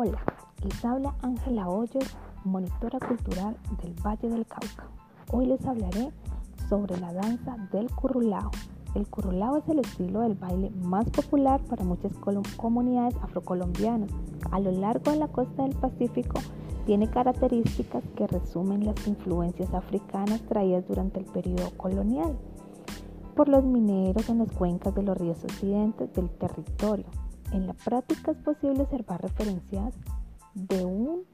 Hola, les habla Ángela Hoyos, monitora cultural del Valle del Cauca. Hoy les hablaré sobre la danza del currulao. El currulao es el estilo del baile más popular para muchas comunidades afrocolombianas. A lo largo de la costa del Pacífico tiene características que resumen las influencias africanas traídas durante el periodo colonial por los mineros en las cuencas de los ríos occidentes del territorio en la práctica es posible observar referencias de un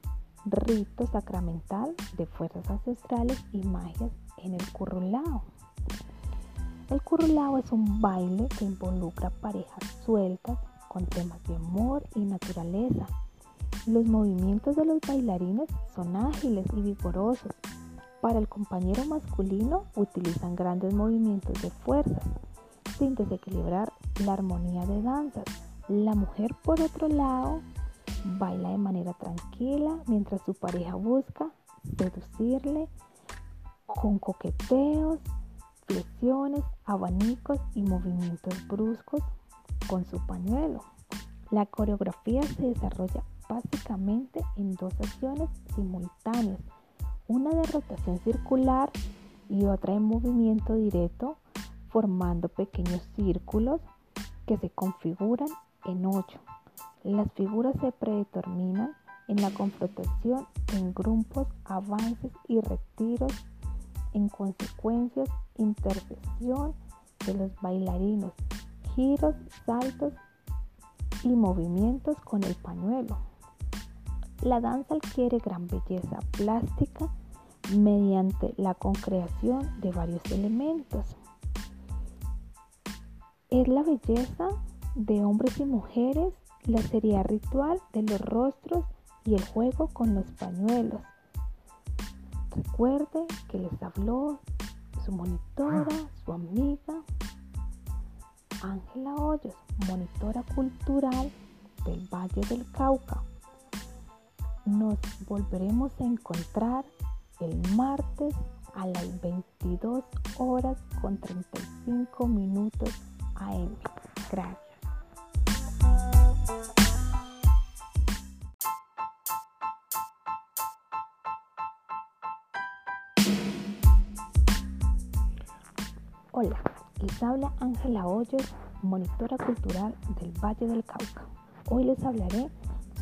rito sacramental de fuerzas ancestrales y magias en el currulao. El currulao es un baile que involucra parejas sueltas con temas de amor y naturaleza. Los movimientos de los bailarines son ágiles y vigorosos. Para el compañero masculino utilizan grandes movimientos de fuerza sin desequilibrar la armonía de danzas la mujer, por otro lado, baila de manera tranquila mientras su pareja busca seducirle con coqueteos, flexiones, abanicos y movimientos bruscos con su pañuelo. La coreografía se desarrolla básicamente en dos acciones simultáneas, una de rotación circular y otra en movimiento directo, formando pequeños círculos que se configuran en 8. Las figuras se predeterminan en la confrontación en grupos, avances y retiros, en consecuencias, intercesión de los bailarinos, giros, saltos y movimientos con el pañuelo. La danza adquiere gran belleza plástica mediante la concreación de varios elementos. Es la belleza de hombres y mujeres, la seriedad ritual de los rostros y el juego con los pañuelos. Recuerde que les habló su monitora, su amiga, Ángela Hoyos, monitora cultural del Valle del Cauca. Nos volveremos a encontrar el martes a las 22 horas con 35 minutos AM. Gracias. Hola, les habla Ángela Hoyos, monitora cultural del Valle del Cauca. Hoy les hablaré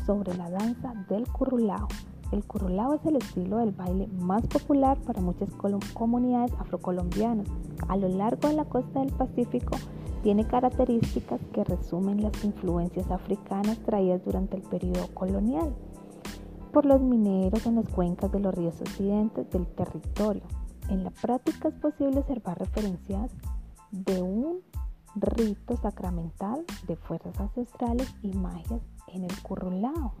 sobre la danza del currulao. El currulao es el estilo del baile más popular para muchas comunidades afrocolombianas. A lo largo de la costa del Pacífico tiene características que resumen las influencias africanas traídas durante el periodo colonial por los mineros en las cuencas de los ríos occidentes del territorio en la práctica es posible observar referencias de un rito sacramental de fuerzas ancestrales y magias en el currulao.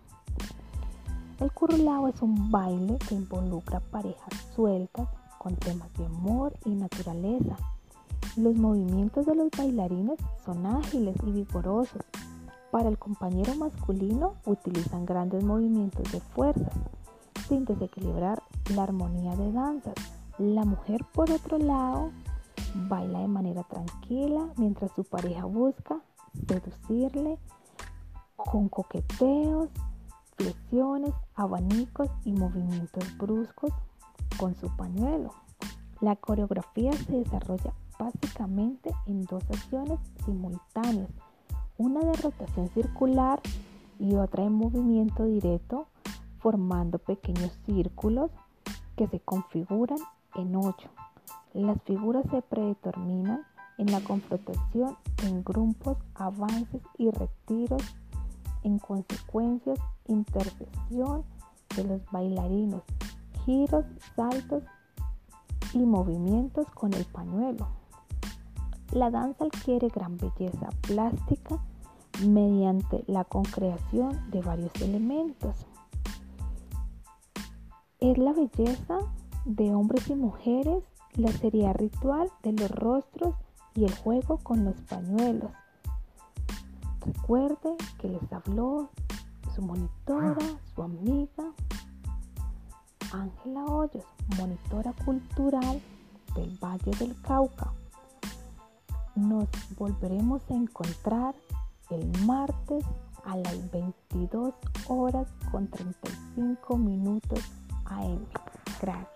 El currulao es un baile que involucra parejas sueltas con temas de amor y naturaleza. Los movimientos de los bailarines son ágiles y vigorosos. Para el compañero masculino utilizan grandes movimientos de fuerza sin desequilibrar la armonía de danzas. La mujer, por otro lado, baila de manera tranquila mientras su pareja busca seducirle con coqueteos, flexiones, abanicos y movimientos bruscos con su pañuelo. La coreografía se desarrolla básicamente en dos acciones simultáneas, una de rotación circular y otra en movimiento directo, formando pequeños círculos que se configuran en 8. Las figuras se predeterminan en la confrontación en grupos, avances y retiros, en consecuencias, intercesión de los bailarinos, giros, saltos y movimientos con el pañuelo. La danza adquiere gran belleza plástica mediante la concreación de varios elementos. Es la belleza de hombres y mujeres, la seriedad ritual de los rostros y el juego con los pañuelos. Recuerde que les habló su monitora, su amiga, Ángela Hoyos, monitora cultural del Valle del Cauca. Nos volveremos a encontrar el martes a las 22 horas con 35 minutos AM. Gracias.